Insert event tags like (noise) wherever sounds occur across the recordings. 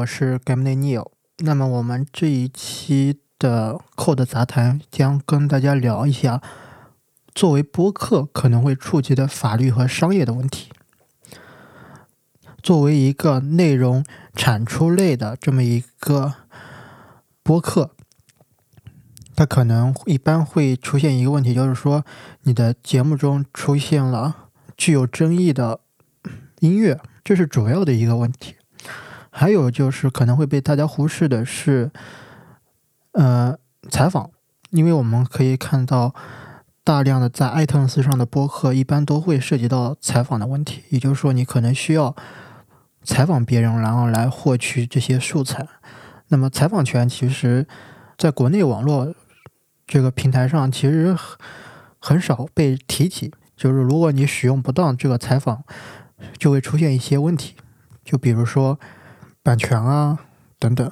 我是 Game Neil。那么我们这一期的 Code 杂谈将跟大家聊一下，作为播客可能会触及的法律和商业的问题。作为一个内容产出类的这么一个播客，它可能一般会出现一个问题，就是说你的节目中出现了具有争议的音乐，这是主要的一个问题。还有就是可能会被大家忽视的是，呃，采访，因为我们可以看到大量的在 iTunes 上的播客一般都会涉及到采访的问题，也就是说你可能需要采访别人，然后来获取这些素材。那么采访权其实在国内网络这个平台上其实很少被提起，就是如果你使用不当这个采访，就会出现一些问题，就比如说。版权啊，等等，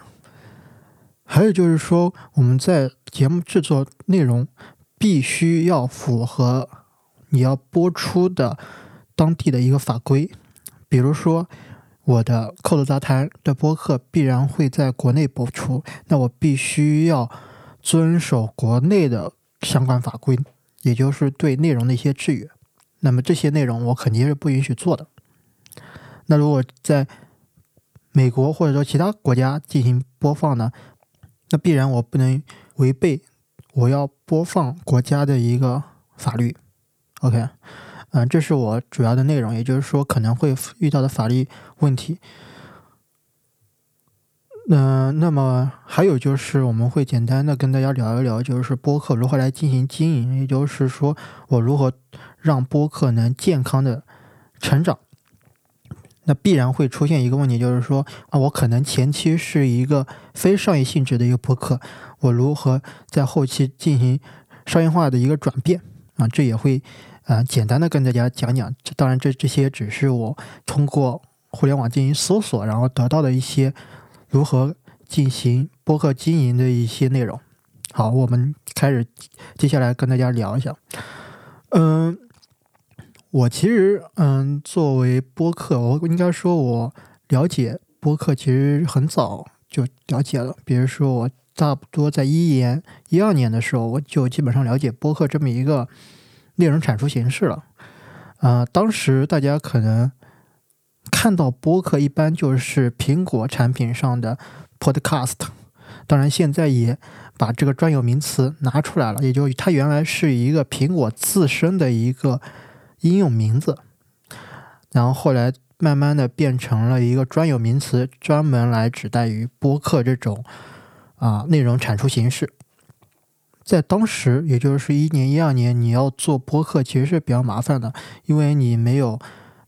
还有就是说，我们在节目制作内容必须要符合你要播出的当地的一个法规。比如说，我的《扣子杂谈》的播客必然会在国内播出，那我必须要遵守国内的相关法规，也就是对内容的一些制约。那么这些内容我肯定是不允许做的。那如果在美国或者说其他国家进行播放呢，那必然我不能违背我要播放国家的一个法律。OK，嗯，这是我主要的内容，也就是说可能会遇到的法律问题。嗯，那么还有就是我们会简单的跟大家聊一聊，就是播客如何来进行经营，也就是说我如何让播客能健康的成长。那必然会出现一个问题，就是说啊，我可能前期是一个非商业性质的一个播客，我如何在后期进行商业化的一个转变啊？这也会啊简单的跟大家讲讲。当然，这这些只是我通过互联网进行搜索，然后得到的一些如何进行播客经营的一些内容。好，我们开始接下来跟大家聊一下，嗯。我其实，嗯，作为播客，我应该说，我了解播客其实很早就了解了。比如说，我差不多在一年、一二年的时候，我就基本上了解播客这么一个内容产出形式了。啊，当时大家可能看到播客，一般就是苹果产品上的 Podcast。当然，现在也把这个专有名词拿出来了，也就它原来是一个苹果自身的一个。应用名字，然后后来慢慢的变成了一个专有名词，专门来指代于播客这种啊内容产出形式。在当时，也就是一年一二年，你要做播客其实是比较麻烦的，因为你没有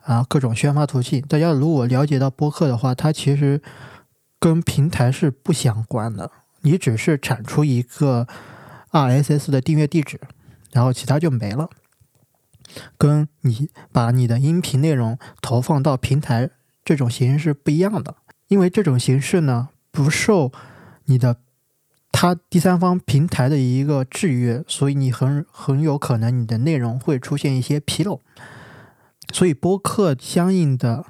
啊各种宣发途径。大家如果了解到播客的话，它其实跟平台是不相关的，你只是产出一个 RSS 的订阅地址，然后其他就没了。跟你把你的音频内容投放到平台这种形式是不一样的，因为这种形式呢不受你的它第三方平台的一个制约，所以你很很有可能你的内容会出现一些纰漏。所以播客相应的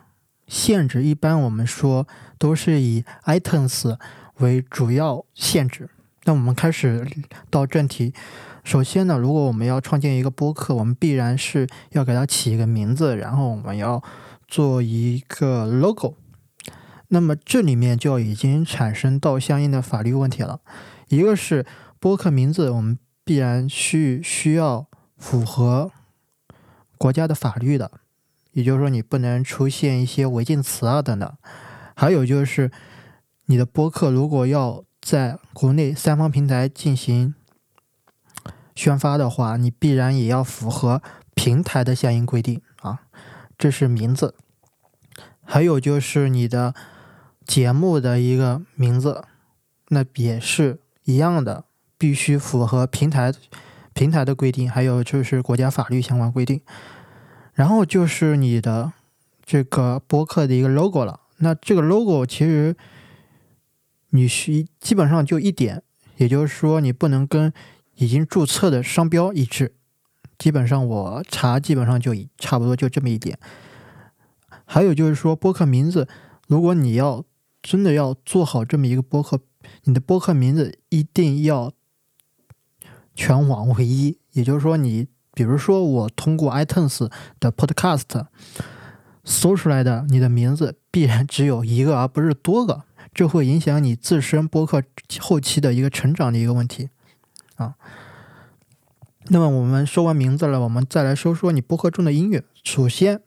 限制，一般我们说都是以 iTunes 为主要限制。那我们开始到正题。首先呢，如果我们要创建一个播客，我们必然是要给它起一个名字，然后我们要做一个 logo。那么这里面就已经产生到相应的法律问题了。一个是播客名字，我们必然需需要符合国家的法律的，也就是说你不能出现一些违禁词啊等等。还有就是你的播客如果要在国内三方平台进行。宣发的话，你必然也要符合平台的相应规定啊，这是名字。还有就是你的节目的一个名字，那也是一样的，必须符合平台平台的规定，还有就是国家法律相关规定。然后就是你的这个播客的一个 logo 了，那这个 logo 其实你需基本上就一点，也就是说你不能跟。已经注册的商标一致，基本上我查基本上就差不多就这么一点。还有就是说，播客名字，如果你要真的要做好这么一个播客，你的播客名字一定要全网唯一。也就是说，你比如说我通过 iTunes 的 Podcast 搜出来的，你的名字必然只有一个，而不是多个，这会影响你自身播客后期的一个成长的一个问题啊。那么我们说完名字了，我们再来说说你播客中的音乐。首先，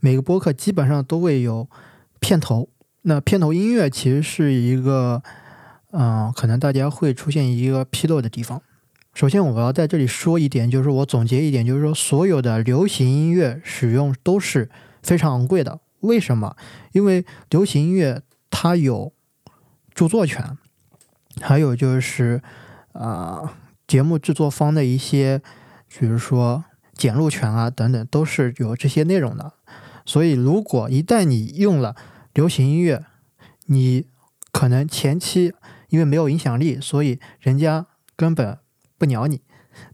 每个播客基本上都会有片头。那片头音乐其实是一个，嗯，可能大家会出现一个纰漏的地方。首先，我要在这里说一点，就是我总结一点，就是说所有的流行音乐使用都是非常昂贵的。为什么？因为流行音乐它有著作权，还有就是啊。节目制作方的一些，比如说剪录权啊等等，都是有这些内容的。所以，如果一旦你用了流行音乐，你可能前期因为没有影响力，所以人家根本不鸟你。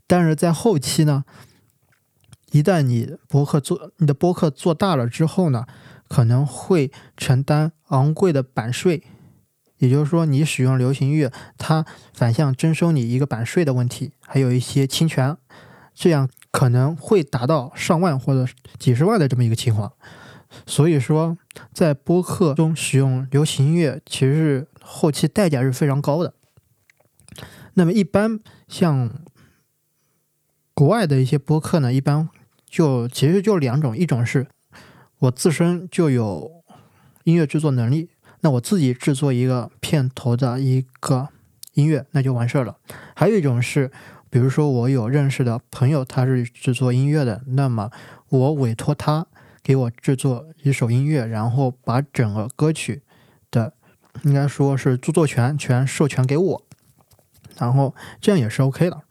但是在后期呢，一旦你博客做你的博客做大了之后呢，可能会承担昂贵的版税。也就是说，你使用流行音乐，它反向征收你一个版税的问题，还有一些侵权，这样可能会达到上万或者几十万的这么一个情况。所以说，在播客中使用流行音乐，其实后期代价是非常高的。那么，一般像国外的一些播客呢，一般就其实就两种，一种是我自身就有音乐制作能力。那我自己制作一个片头的一个音乐，那就完事儿了。还有一种是，比如说我有认识的朋友，他是制作音乐的，那么我委托他给我制作一首音乐，然后把整个歌曲的应该说是著作权全授权给我，然后这样也是 OK 的。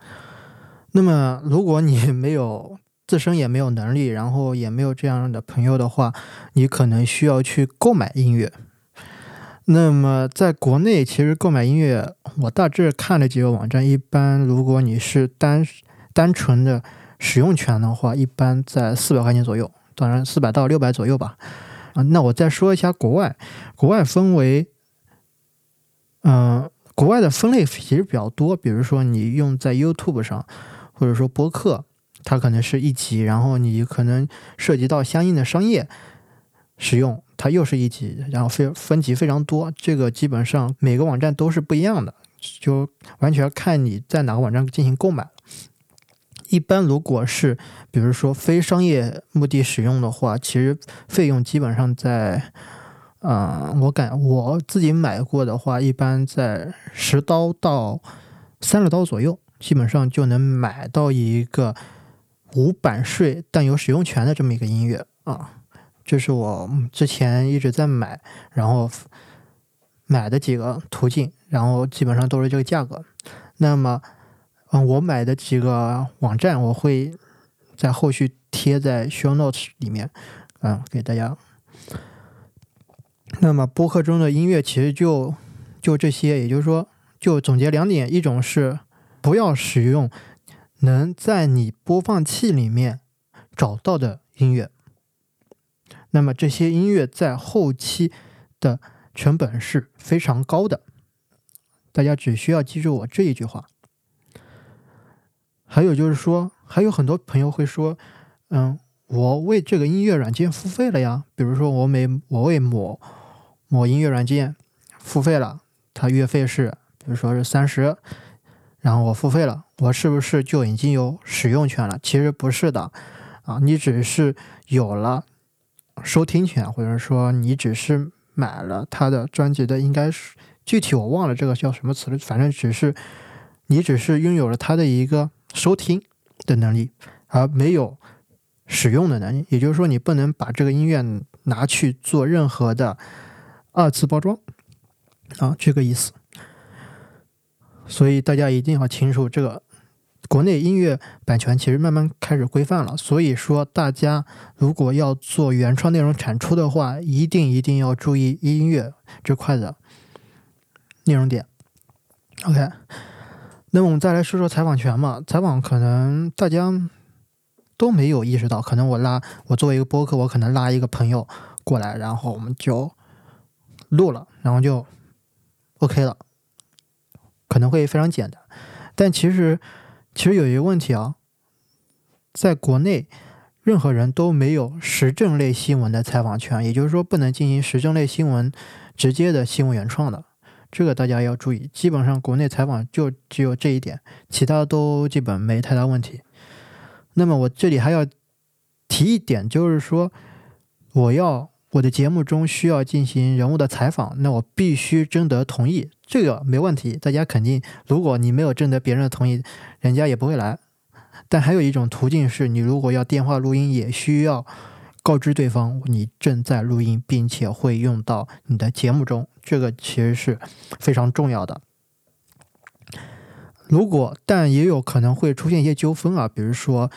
那么如果你没有自身也没有能力，然后也没有这样的朋友的话，你可能需要去购买音乐。那么，在国内其实购买音乐，我大致看了几个网站。一般如果你是单单纯的使用权的话，一般在四百块钱左右，当然四百到六百左右吧。啊，那我再说一下国外，国外分为，嗯，国外的分类其实比较多。比如说你用在 YouTube 上，或者说播客，它可能是一级，然后你可能涉及到相应的商业使用。它又是一级，然后分分级非常多，这个基本上每个网站都是不一样的，就完全看你在哪个网站进行购买。一般如果是比如说非商业目的使用的话，其实费用基本上在，啊，我感我自己买过的话，一般在十刀到三十刀左右，基本上就能买到一个无版税但有使用权的这么一个音乐啊。这是我之前一直在买，然后买的几个途径，然后基本上都是这个价格。那么，嗯，我买的几个网站，我会在后续贴在 show notes 里面，嗯，给大家。那么播客中的音乐其实就就这些，也就是说，就总结两点：一种是不要使用能在你播放器里面找到的音乐。那么这些音乐在后期的成本是非常高的，大家只需要记住我这一句话。还有就是说，还有很多朋友会说：“嗯，我为这个音乐软件付费了呀。”比如说，我每我为某某音乐软件付费了，它月费是比如说是三十，然后我付费了，我是不是就已经有使用权了？其实不是的，啊，你只是有了。收听权，或者说你只是买了他的专辑的，应该是具体我忘了这个叫什么词了。反正只是你只是拥有了他的一个收听的能力，而没有使用的能力。也就是说，你不能把这个音乐拿去做任何的二次包装啊，这个意思。所以大家一定要清楚这个。国内音乐版权其实慢慢开始规范了，所以说大家如果要做原创内容产出的话，一定一定要注意音乐这块的内容点。OK，那么我们再来说说采访权嘛？采访可能大家都没有意识到，可能我拉我作为一个播客，我可能拉一个朋友，过来，然后我们就录了，然后就 OK 了，可能会非常简单。但其实，其实有一个问题啊，在国内，任何人都没有时政类新闻的采访权，也就是说，不能进行时政类新闻直接的新闻原创的。这个大家要注意。基本上，国内采访就只有这一点，其他都基本没太大问题。那么，我这里还要提一点，就是说，我要我的节目中需要进行人物的采访，那我必须征得同意。这个没问题，大家肯定，如果你没有征得别人的同意，人家也不会来。但还有一种途径是，你如果要电话录音，也需要告知对方你正在录音，并且会用到你的节目中。这个其实是非常重要的。如果，但也有可能会出现一些纠纷啊，比如说，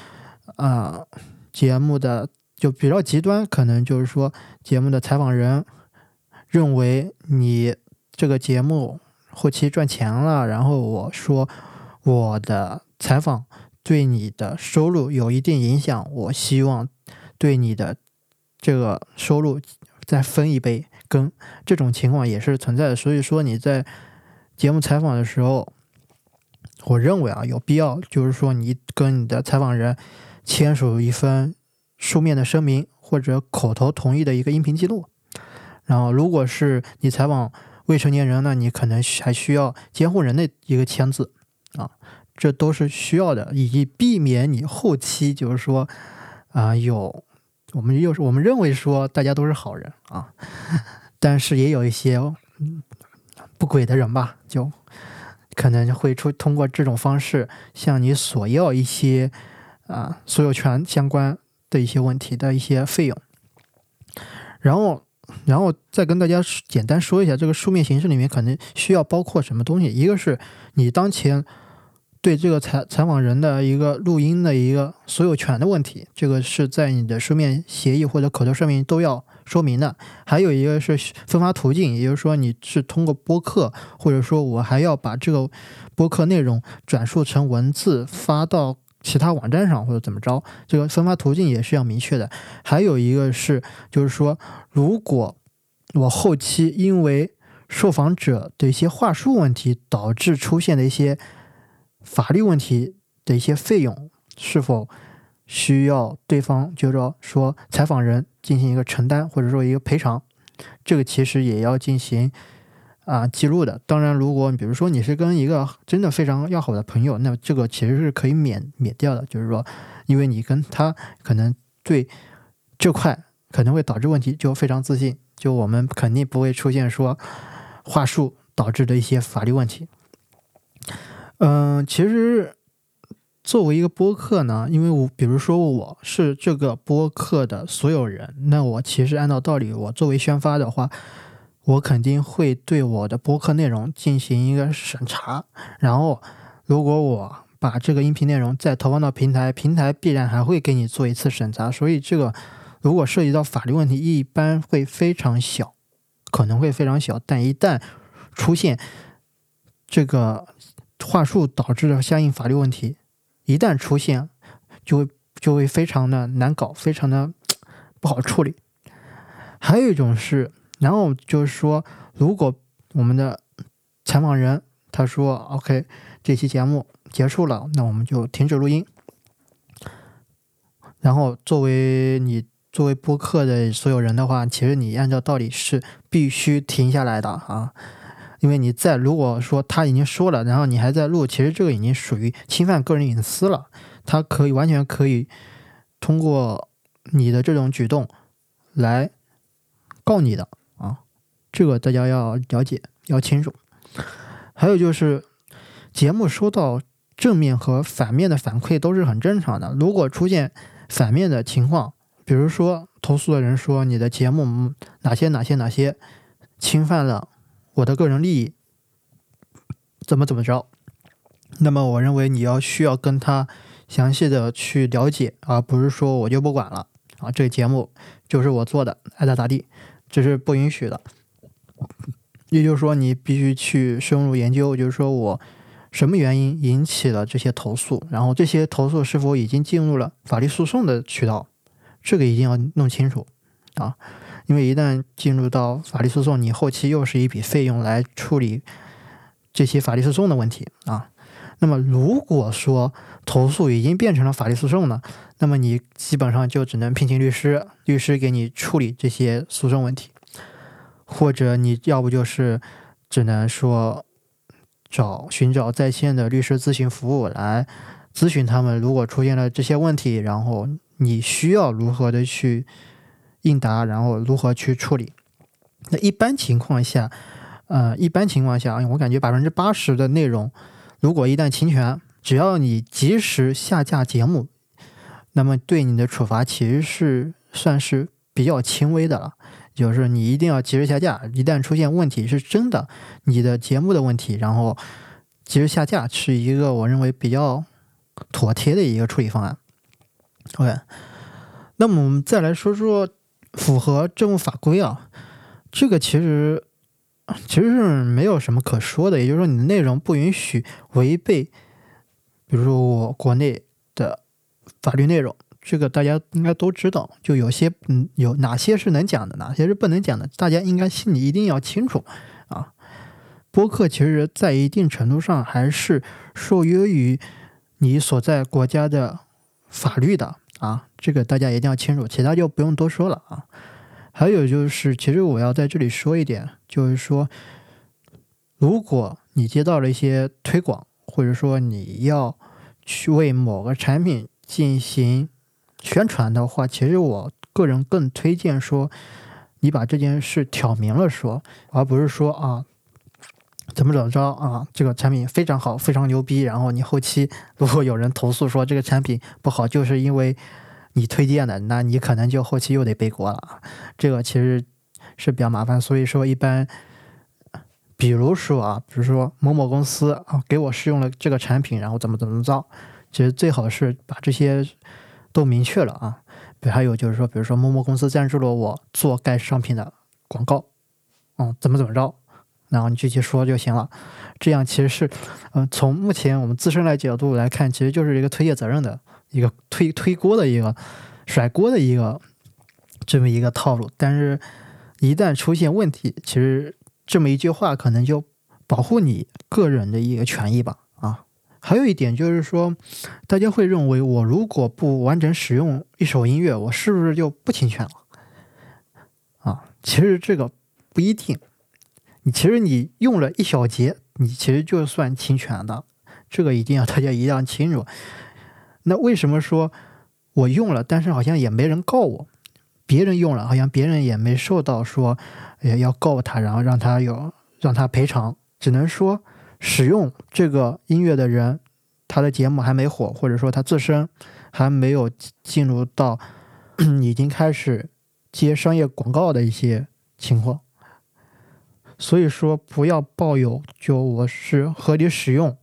啊，节目的就比较极端，可能就是说，节目的采访人认为你。这个节目后期赚钱了，然后我说我的采访对你的收入有一定影响，我希望对你的这个收入再分一杯羹，这种情况也是存在的。所以说你在节目采访的时候，我认为啊有必要，就是说你跟你的采访人签署一份书面的声明或者口头同意的一个音频记录，然后如果是你采访。未成年人呢，你可能还需要监护人的一个签字啊，这都是需要的，以避免你后期就是说啊有我们又是我们认为说大家都是好人啊，(laughs) 但是也有一些不轨的人吧，就可能会出通过这种方式向你索要一些啊所有权相关的一些问题的一些费用，然后。然后再跟大家简单说一下，这个书面形式里面可能需要包括什么东西。一个是你当前对这个采采访人的一个录音的一个所有权的问题，这个是在你的书面协议或者口头声明都要说明的。还有一个是分发途径，也就是说你是通过播客，或者说我还要把这个播客内容转述成文字发到。其他网站上或者怎么着，这个分发途径也是要明确的。还有一个是，就是说，如果我后期因为受访者的一些话术问题导致出现的一些法律问题的一些费用，是否需要对方就是说说采访人进行一个承担或者说一个赔偿，这个其实也要进行。啊，记录的。当然，如果你比如说你是跟一个真的非常要好的朋友，那这个其实是可以免免掉的。就是说，因为你跟他可能对这块可能会导致问题，就非常自信，就我们肯定不会出现说话术导致的一些法律问题。嗯，其实作为一个播客呢，因为我比如说我是这个播客的所有人，那我其实按照道理，我作为宣发的话。我肯定会对我的播客内容进行一个审查，然后如果我把这个音频内容再投放到平台，平台必然还会给你做一次审查。所以这个如果涉及到法律问题，一般会非常小，可能会非常小。但一旦出现这个话术导致的相应法律问题，一旦出现，就会就会非常的难搞，非常的不好处理。还有一种是。然后就是说，如果我们的采访人他说 “OK”，这期节目结束了，那我们就停止录音。然后作为你作为播客的所有人的话，其实你按照道理是必须停下来的啊，因为你在如果说他已经说了，然后你还在录，其实这个已经属于侵犯个人隐私了。他可以完全可以通过你的这种举动来告你的。这个大家要了解，要清楚。还有就是，节目收到正面和反面的反馈都是很正常的。如果出现反面的情况，比如说投诉的人说你的节目哪些哪些哪些侵犯了我的个人利益，怎么怎么着，那么我认为你要需要跟他详细的去了解，而不是说我就不管了啊，这个节目就是我做的，爱咋咋地，这是不允许的。也就是说，你必须去深入研究，就是说我什么原因引起了这些投诉，然后这些投诉是否已经进入了法律诉讼的渠道，这个一定要弄清楚啊，因为一旦进入到法律诉讼，你后期又是一笔费用来处理这些法律诉讼的问题啊。那么如果说投诉已经变成了法律诉讼呢，那么你基本上就只能聘请律师，律师给你处理这些诉讼问题，或者你要不就是只能说找寻找在线的律师咨询服务来咨询他们，如果出现了这些问题，然后你需要如何的去应答，然后如何去处理。那一般情况下，呃，一般情况下，我感觉百分之八十的内容。如果一旦侵权，只要你及时下架节目，那么对你的处罚其实是算是比较轻微的了。就是你一定要及时下架，一旦出现问题是真的，你的节目的问题，然后及时下架是一个我认为比较妥帖的一个处理方案。OK，那么我们再来说说符合政务法规啊，这个其实。其实是没有什么可说的，也就是说，你的内容不允许违背，比如说我国内的法律内容，这个大家应该都知道。就有些嗯，有哪些是能讲的，哪些是不能讲的，大家应该心里一定要清楚啊。播客其实，在一定程度上还是受约于你所在国家的法律的啊，这个大家一定要清楚，其他就不用多说了啊。还有就是，其实我要在这里说一点，就是说，如果你接到了一些推广，或者说你要去为某个产品进行宣传的话，其实我个人更推荐说，你把这件事挑明了说，而不是说啊，怎么怎么着啊，这个产品非常好，非常牛逼，然后你后期 (laughs) 如果有人投诉说这个产品不好，就是因为。你推荐的，那你可能就后期又得背锅了，这个其实是比较麻烦。所以说，一般，比如说啊，比如说某某公司啊，给我试用了这个产品，然后怎么怎么着，其实最好是把这些都明确了啊。还有就是说，比如说某某公司赞助了我做该商品的广告，嗯，怎么怎么着，然后你具体说就行了。这样其实是，嗯，从目前我们自身来角度来看，其实就是一个推卸责任的。一个推推锅的一个甩锅的一个这么一个套路，但是，一旦出现问题，其实这么一句话可能就保护你个人的一个权益吧。还有一点就是说，大家会认为我如果不完整使用一首音乐，我是不是就不侵权了？啊，其实这个不一定。你其实你用了一小节，你其实就算侵权的，这个一定要大家一定要清楚。那为什么说我用了，但是好像也没人告我？别人用了，好像别人也没受到说，也要告他，然后让他有让他赔偿。只能说使用这个音乐的人，他的节目还没火，或者说他自身还没有进入到 (clears throat) 已经开始接商业广告的一些情况。所以说，不要抱有就我是合理使用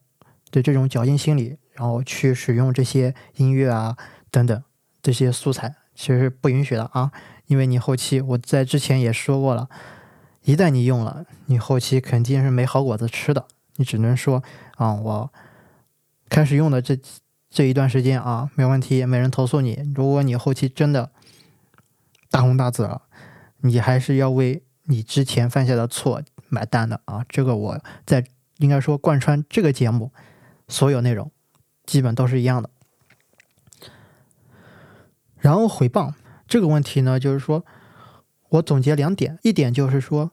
的这种侥幸心理。然后去使用这些音乐啊等等这些素材，其实是不允许的啊！因为你后期我在之前也说过了，一旦你用了，你后期肯定是没好果子吃的。你只能说啊，我开始用的这这一段时间啊，没问题，没人投诉你。如果你后期真的大红大紫了，你还是要为你之前犯下的错买单的啊！这个我在应该说贯穿这个节目所有内容。基本都是一样的。然后回谤这个问题呢，就是说我总结两点，一点就是说，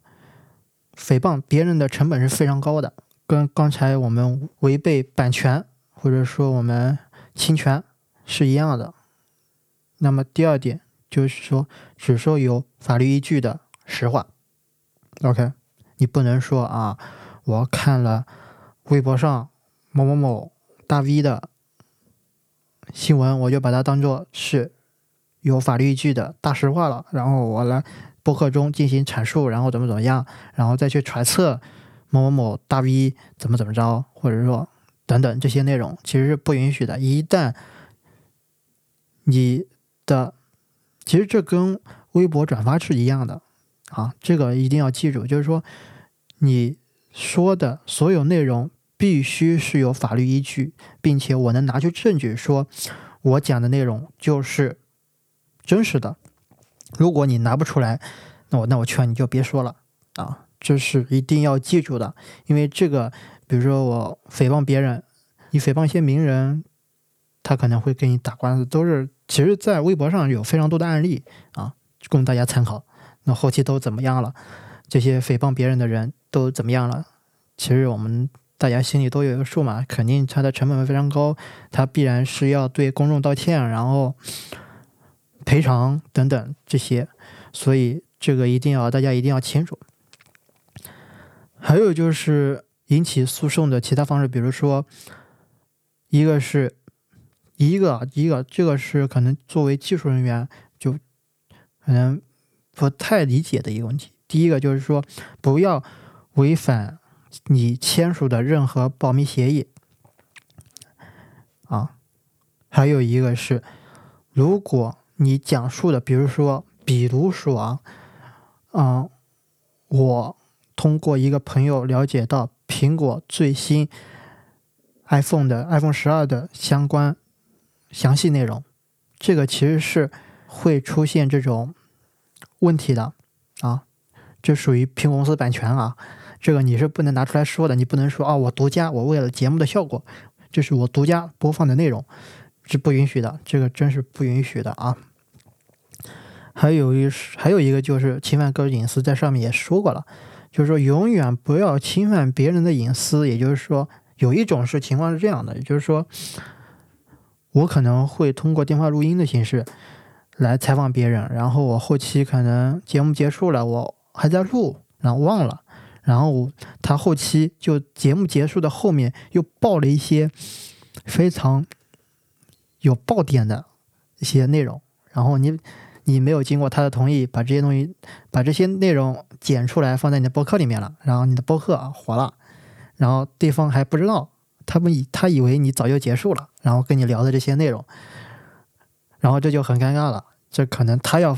诽谤别人的成本是非常高的，跟刚才我们违背版权或者说我们侵权是一样的。那么第二点就是说，只说有法律依据的实话。OK，你不能说啊，我看了微博上某某某。大 V 的新闻，我就把它当做是有法律依据的大实话了。然后我来播客中进行阐述，然后怎么怎么样，然后再去揣测某某某大 V 怎么怎么着，或者说等等这些内容，其实是不允许的。一旦你的，其实这跟微博转发是一样的啊，这个一定要记住，就是说你说的所有内容。必须是有法律依据，并且我能拿出证据说，我讲的内容就是真实的。如果你拿不出来，那我那我劝你就别说了啊，这是一定要记住的，因为这个，比如说我诽谤别人，你诽谤一些名人，他可能会跟你打官司，都是其实，在微博上有非常多的案例啊，供大家参考。那后期都怎么样了？这些诽谤别人的人都怎么样了？其实我们大家心里都有个数嘛，肯定他的成本非常高，他必然是要对公众道歉，然后赔偿等等这些，所以这个一定要大家一定要清楚。还有就是引起诉讼的其他方式，比如说，一个是一个一个，这个是可能作为技术人员就可能不太理解的一个问题。第一个就是说，不要违反你签署的任何保密协议啊。还有一个是，如果你讲述的，比如说，比如说啊，嗯，我。通过一个朋友了解到苹果最新 iPhone 的 iPhone 十二的相关详细内容，这个其实是会出现这种问题的啊，这属于苹果公司版权啊，这个你是不能拿出来说的，你不能说啊，我独家，我为了节目的效果，这是我独家播放的内容，是不允许的，这个真是不允许的啊。还有一还有一个就是侵犯个人隐私，在上面也说过了。就是说，永远不要侵犯别人的隐私。也就是说，有一种是情况是这样的，也就是说，我可能会通过电话录音的形式来采访别人，然后我后期可能节目结束了，我还在录，然后忘了，然后他后期就节目结束的后面又爆了一些非常有爆点的一些内容，然后你。你没有经过他的同意，把这些东西、把这些内容剪出来放在你的博客里面了，然后你的博客火了，然后对方还不知道，他们以他以为你早就结束了，然后跟你聊的这些内容，然后这就很尴尬了，这可能他要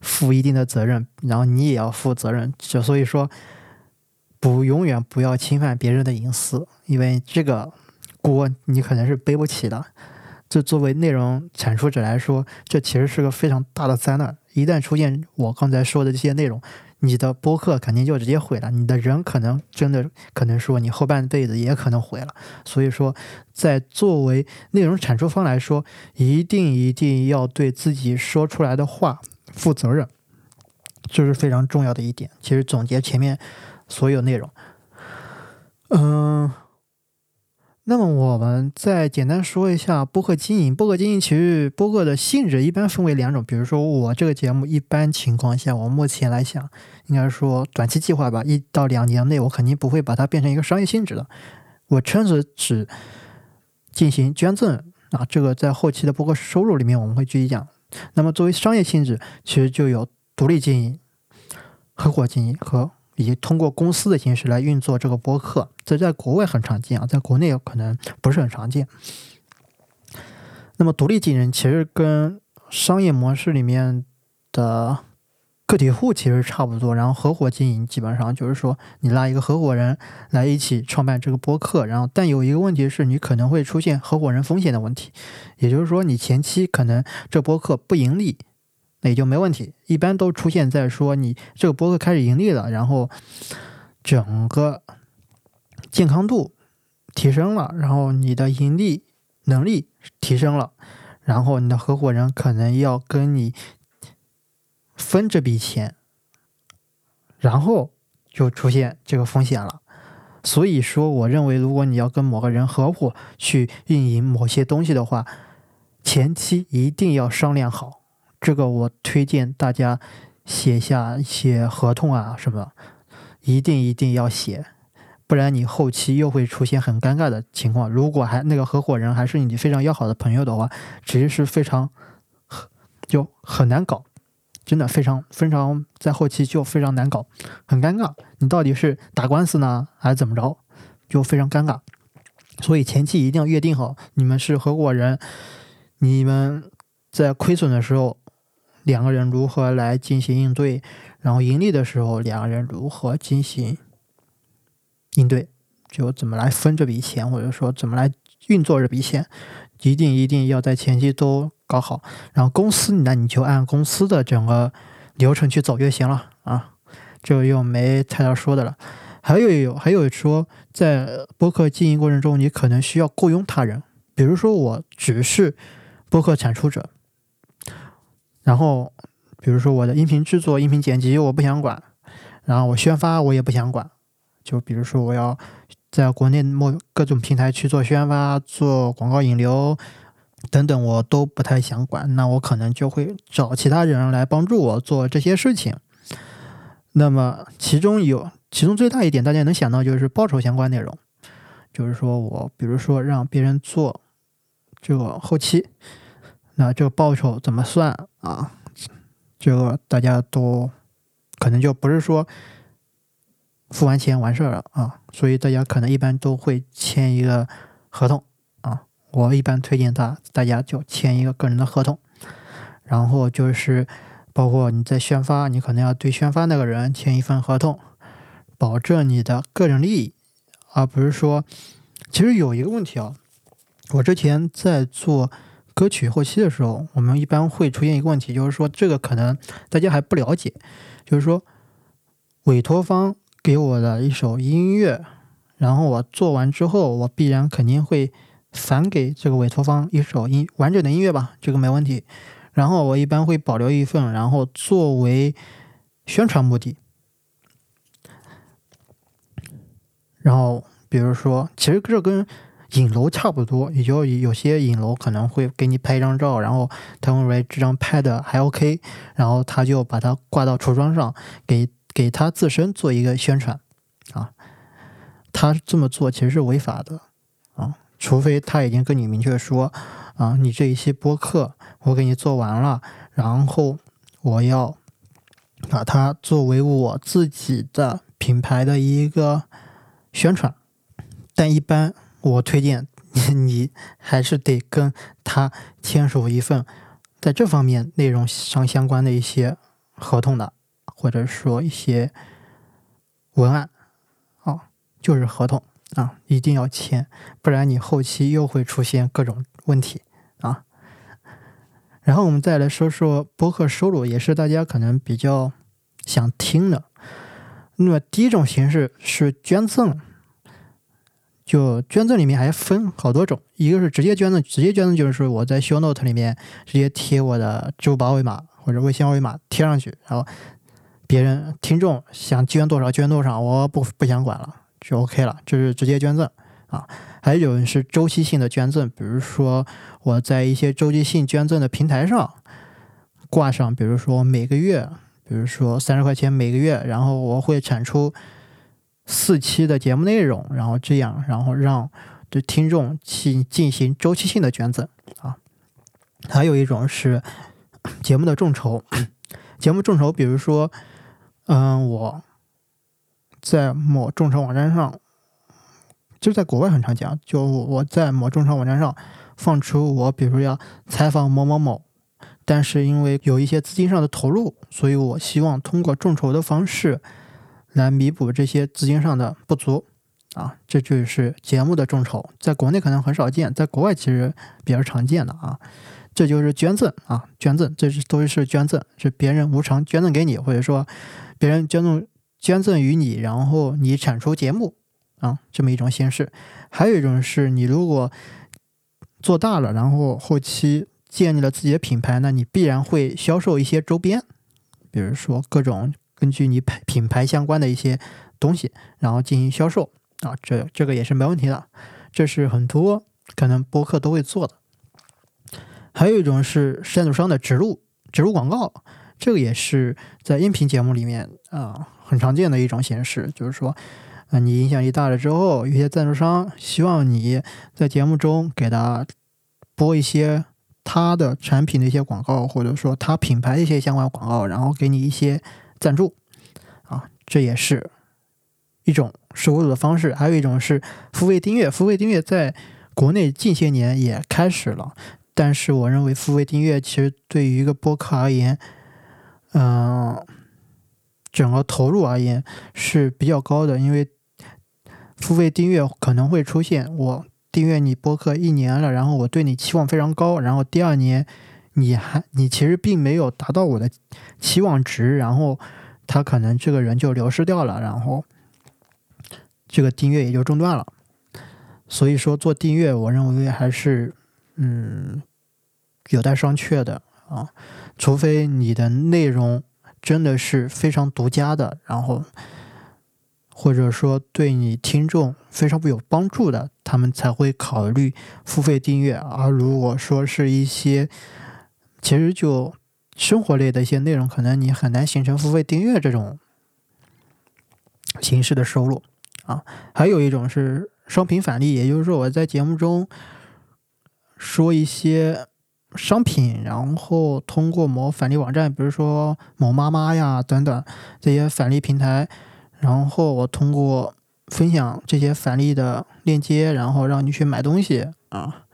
负一定的责任，然后你也要负责任，就所以说，不永远不要侵犯别人的隐私，因为这个锅你可能是背不起的。这作为内容产出者来说，这其实是个非常大的灾难。一旦出现我刚才说的这些内容，你的播客肯定就直接毁了，你的人可能真的可能说你后半辈子也可能毁了。所以说，在作为内容产出方来说，一定一定要对自己说出来的话负责任，这是非常重要的一点。其实总结前面所有内容，嗯。那么我们再简单说一下播客经营。播客经营其实播客的性质一般分为两种，比如说我这个节目，一般情况下，我目前来想，应该说短期计划吧，一到两年内，我肯定不会把它变成一个商业性质的。我称之只进行捐赠啊，这个在后期的播客收入里面我们会具体讲。那么作为商业性质，其实就有独立经营、合伙经营和。以及通过公司的形式来运作这个播客，这在国外很常见啊，在国内可能不是很常见。那么独立经营其实跟商业模式里面的个体户其实差不多，然后合伙经营基本上就是说你拉一个合伙人来一起创办这个播客，然后但有一个问题是你可能会出现合伙人风险的问题，也就是说你前期可能这播客不盈利。那也就没问题，一般都出现在说你这个博客开始盈利了，然后整个健康度提升了，然后你的盈利能力提升了，然后你的合伙人可能要跟你分这笔钱，然后就出现这个风险了。所以说，我认为如果你要跟某个人合伙去运营某些东西的话，前期一定要商量好。这个我推荐大家写下写合同啊什么，一定一定要写，不然你后期又会出现很尴尬的情况。如果还那个合伙人还是你非常要好的朋友的话，其实是非常就很难搞，真的非常非常在后期就非常难搞，很尴尬。你到底是打官司呢，还是怎么着，就非常尴尬。所以前期一定要约定好，你们是合伙人，你们在亏损的时候。两个人如何来进行应对？然后盈利的时候，两个人如何进行应对？就怎么来分这笔钱，或者说怎么来运作这笔钱，一定一定要在前期都搞好。然后公司，那你就按公司的整个流程去走就行了啊，这个又没太大说的了。还有有还有说，在播客经营过程中，你可能需要雇佣他人，比如说我只是播客产出者，然后比如说我的音频制作、音频剪辑我不想管，然后我宣发我也不想管，就比如说我要在国内某各种平台去做宣发、做广告引流。等等，我都不太想管，那我可能就会找其他人来帮助我做这些事情。那么其中有，其中最大一点，大家能想到就是报酬相关内容，就是说我比如说让别人做这个后期，那这个报酬怎么算啊？这个大家都可能就不是说付完钱完事儿了啊，所以大家可能一般都会签一个合同啊。我一般推荐大大家就签一个个人的合同，然后就是包括你在宣发，你可能要对宣发那个人签一份合同，保证你的个人利益，而不是说，其实有一个问题啊，我之前在做歌曲后期的时候，我们一般会出现一个问题，就是说这个可能大家还不了解，就是说委托方给我的一首音乐，然后我做完之后，我必然肯定会。返给这个委托方一首音完整的音乐吧，这个没问题。然后我一般会保留一份，然后作为宣传目的。然后比如说，其实这跟影楼差不多，也就有些影楼可能会给你拍一张照，然后他认为这张拍的还 OK，然后他就把它挂到橱窗上，给给他自身做一个宣传啊。他这么做其实是违法的啊。除非他已经跟你明确说，啊，你这一期播客我给你做完了，然后我要把它作为我自己的品牌的一个宣传。但一般我推荐 (laughs) 你还是得跟他签署一份在这方面内容上相关的一些合同的，或者说一些文案，啊，就是合同。啊，一定要签，不然你后期又会出现各种问题啊。然后我们再来说说博客收入，也是大家可能比较想听的。那么第一种形式是捐赠，就捐赠里面还分好多种，一个是直接捐赠，直接捐赠就是说我在 show note 里面直接贴我的支付宝二维码或者微信二维码贴上去，然后别人听众想捐多少捐多少，我不不想管了。就 OK 了，就是直接捐赠啊。还有种是周期性的捐赠，比如说我在一些周期性捐赠的平台上挂上，比如说每个月，比如说三十块钱每个月，然后我会产出四期的节目内容，然后这样，然后让对听众去进行周期性的捐赠啊。还有一种是 (coughs) 节目的众筹，(coughs) 节目众筹，比如说，嗯，我。在某众筹网站上，就在国外很常见。就我在某众筹网站上放出我，比如说要采访某某某，但是因为有一些资金上的投入，所以我希望通过众筹的方式来弥补这些资金上的不足。啊，这就是节目的众筹，在国内可能很少见，在国外其实比较常见的啊。这就是捐赠啊，捐赠，这是都是捐赠，是别人无偿捐赠给你，或者说别人捐赠。捐赠于你，然后你产出节目啊，这么一种形式。还有一种是你如果做大了，然后后期建立了自己的品牌，那你必然会销售一些周边，比如说各种根据你牌品牌相关的一些东西，然后进行销售啊，这这个也是没问题的。这是很多可能播客都会做的。还有一种是赞助商的植入植入广告，这个也是在音频节目里面啊。很常见的一种形式，就是说，啊，你影响力大了之后，有些赞助商希望你在节目中给他播一些他的产品的一些广告，或者说他品牌的一些相关广告，然后给你一些赞助，啊，这也是一种收入的方式。还有一种是付费订阅，付费订阅在国内近些年也开始了，但是我认为付费订阅其实对于一个播客而言，嗯。整个投入而言是比较高的，因为付费订阅可能会出现我订阅你播客一年了，然后我对你期望非常高，然后第二年你还你其实并没有达到我的期望值，然后他可能这个人就流失掉了，然后这个订阅也就中断了。所以说做订阅，我认为还是嗯有待商榷的啊，除非你的内容真的是非常独家的，然后或者说对你听众非常有帮助的，他们才会考虑付费订阅。而如果说是一些其实就生活类的一些内容，可能你很难形成付费订阅这种形式的收入啊。还有一种是。商品返利，也就是说我在节目中说一些商品，然后通过某返利网站，比如说某妈妈呀等等这些返利平台，然后我通过分享这些返利的链接，然后让你去买东西啊，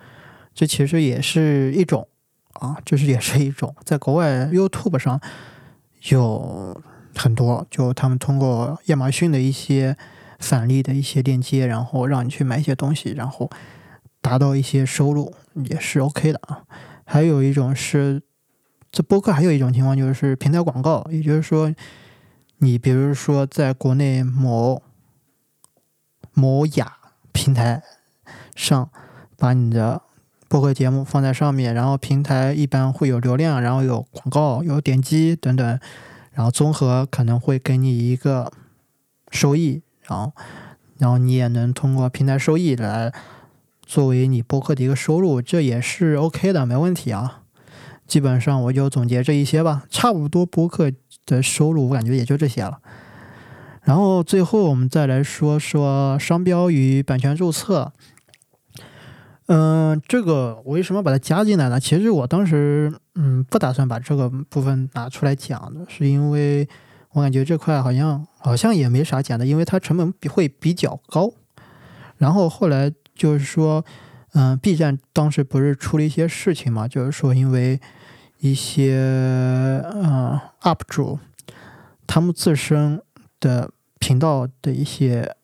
这其实也是一种啊，就是也是一种，在国外 YouTube 上有很多，就他们通过亚马逊的一些。返利的一些链接，然后让你去买一些东西，然后达到一些收入也是 OK 的啊。还有一种是，这播客还有一种情况就是平台广告，也就是说，你比如说在国内某某雅平台上把你的播客节目放在上面，然后平台一般会有流量，然后有广告、有点击等等，然后综合可能会给你一个收益。然后，然后你也能通过平台收益来作为你播客的一个收入，这也是 OK 的，没问题啊。基本上我就总结这一些吧，差不多播客的收入我感觉也就这些了。然后最后我们再来说说商标与版权注册。嗯，这个我为什么把它加进来呢？其实我当时嗯不打算把这个部分拿出来讲的，是因为。我感觉这块好像好像也没啥讲的，因为它成本比会比较高。然后后来就是说，嗯，B 站当时不是出了一些事情嘛，就是说因为一些嗯 UP 主他们自身的频道的一些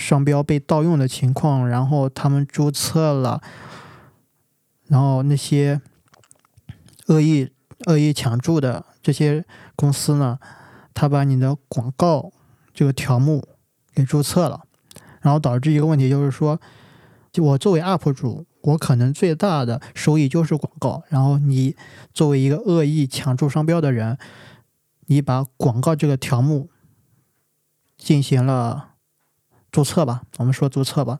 商标被盗用的情况，然后他们注册了，然后那些恶意恶意抢注的这些公司呢。他把你的广告这个条目给注册了，然后导致一个问题，就是说，就我作为 UP 主，我可能最大的收益就是广告。然后你作为一个恶意抢注商标的人，你把广告这个条目进行了注册吧，我们说注册吧，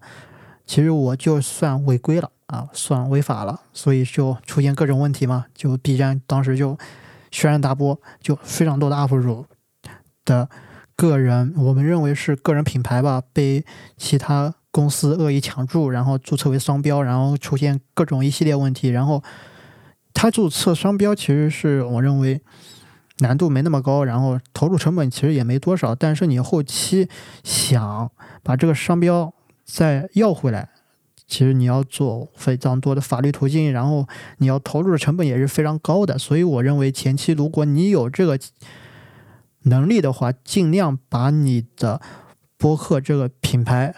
其实我就算违规了啊，算违法了，所以就出现各种问题嘛。就 B 站当时就轩然大波，就非常多的 UP 主。的个人，我们认为是个人品牌吧，被其他公司恶意抢注，然后注册为商标，然后出现各种一系列问题。然后他注册商标，其实是我认为难度没那么高，然后投入成本其实也没多少。但是你后期想把这个商标再要回来，其实你要做非常多的法律途径，然后你要投入的成本也是非常高的。所以我认为前期如果你有这个。能力的话，尽量把你的播客这个品牌，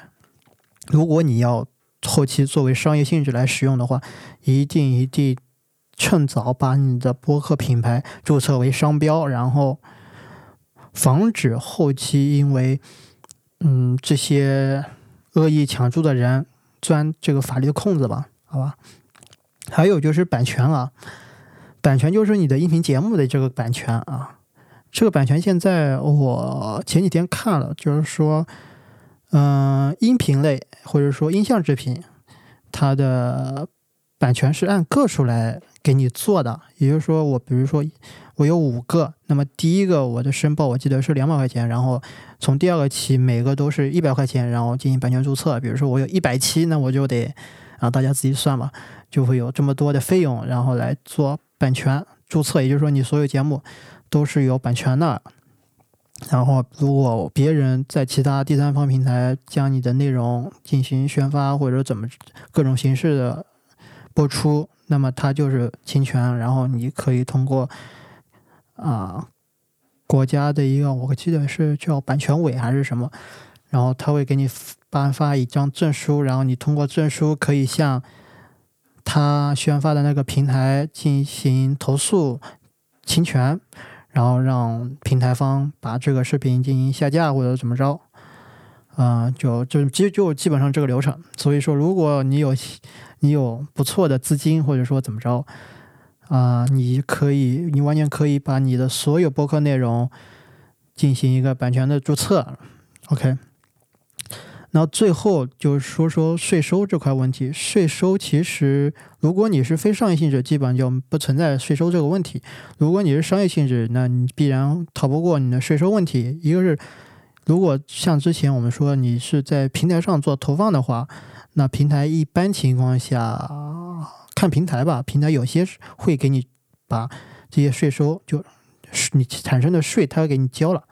如果你要后期作为商业性质来使用的话，一定一定趁早把你的播客品牌注册为商标，然后防止后期因为嗯这些恶意抢注的人钻这个法律的空子吧，好吧？还有就是版权啊，版权就是你的音频节目的这个版权啊。这个版权现在我前几天看了，就是说，嗯，音频类或者说音像制品，它的版权是按个数来给你做的。也就是说，我比如说我有五个，那么第一个我的申报我记得是两百块钱，然后从第二个起每个都是一百块钱，然后进行版权注册。比如说我有一百期，那我就得啊大家自己算吧，就会有这么多的费用，然后来做版权注册。也就是说，你所有节目。都是有版权的，然后如果别人在其他第三方平台将你的内容进行宣发或者怎么各种形式的播出，那么它就是侵权，然后你可以通过啊国家的一个我记得是叫版权委还是什么，然后他会给你颁发一张证书，然后你通过证书可以向他宣发的那个平台进行投诉侵权，然后让平台方把这个视频进行下架或者怎么着，啊、就就基就基本上这个流程。所以说，如果你有你有不错的资金，或者说怎么着，啊、你可以，你完全可以把你的所有博客内容进行一个版权的注册，OK。然后最后就说说税收这块问题。税收其实，如果你是非商业性质，基本上就不存在税收这个问题；如果你是商业性质，那你必然逃不过你的税收问题。一个是，如果像之前我们说你是在平台上做投放的话，那平台一般情况下看平台吧，平台有些会给你把这些税收就是你产生的税，他给你交了。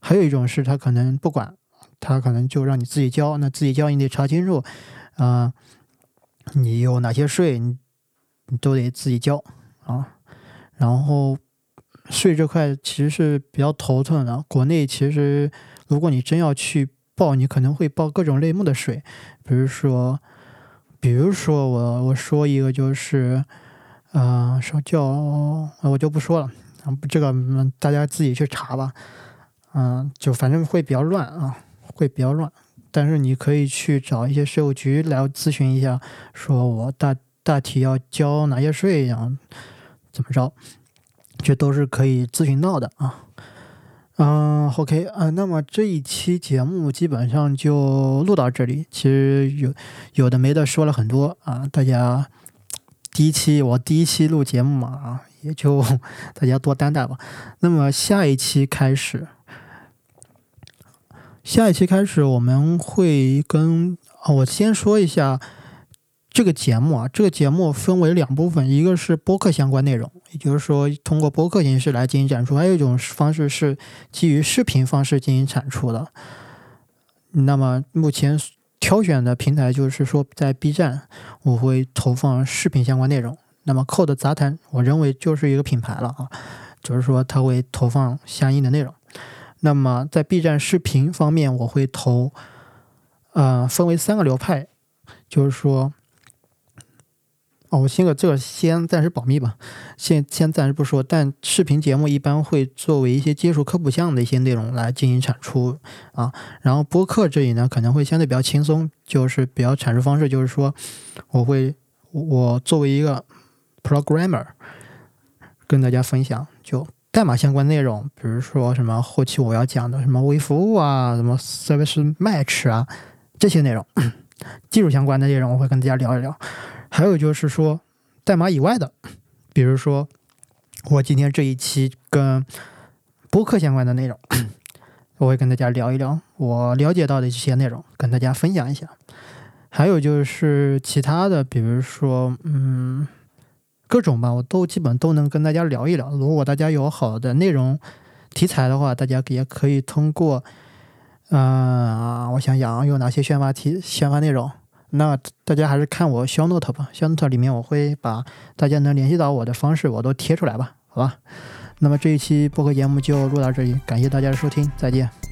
还有一种是他可能不管，他可能就让你自己交，那自己交你得查清楚，啊、你有哪些税，你都得自己交啊。然后税这块其实是比较头疼的，国内其实如果你真要去报，你可能会报各种类目的税，比如说，比如说我我说一个就是，呃，说叫我就不说了，这个大家自己去查吧，嗯、就反正会比较乱啊，会比较乱。但是你可以去找一些税务局来咨询一下，说我大大体要交哪些税，呀怎么着，这都是可以咨询到的啊。嗯，OK 啊、那么这一期节目基本上就录到这里。其实有有的没的说了很多啊，大家第一期我第一期录节目嘛啊，也就大家多担待吧。那么下一期开始，下一期开始我们会跟啊，我先说一下这个节目啊，这个节目分为两部分，一个是播客相关内容，也就是说通过播客形式来进行展出，还有一种方式是基于视频方式进行产出的。那么目前挑选的平台就是说，在 B 站我会投放视频相关内容。那么 Code 杂谈，我认为就是一个品牌了啊，就是说它会投放相应的内容。那么在 B 站视频方面，我会投，呃，分为三个流派，就是说，哦，我先个这个先暂时保密吧，先先暂时不说。但视频节目一般会作为一些接触科普项的一些内容来进行产出啊。然后播客这里呢，可能会相对比较轻松，就是比较阐述方式，就是说，我会我作为一个 programmer 跟大家分享，就代码相关内容，比如说什么后期我要讲的什么微服务啊，什么 service match 啊这些内容，(coughs) 技术相关的内容我会跟大家聊一聊。还有就是说代码以外的，比如说我今天这一期跟播客相关的内容，(coughs) 我会跟大家聊一聊我了解到的一些内容，跟大家分享一下。还有就是其他的，比如说嗯。各种吧，我都基本都能跟大家聊一聊。如果大家有好的内容题材的话，大家也可以通过，嗯、我想想啊，有哪些宣发题、宣发内容？那大家还是看我 show note 吧，show note 里面我会把大家能联系到我的方式我都贴出来吧，好吧？那么这一期播客节目就录到这里，感谢大家的收听，再见。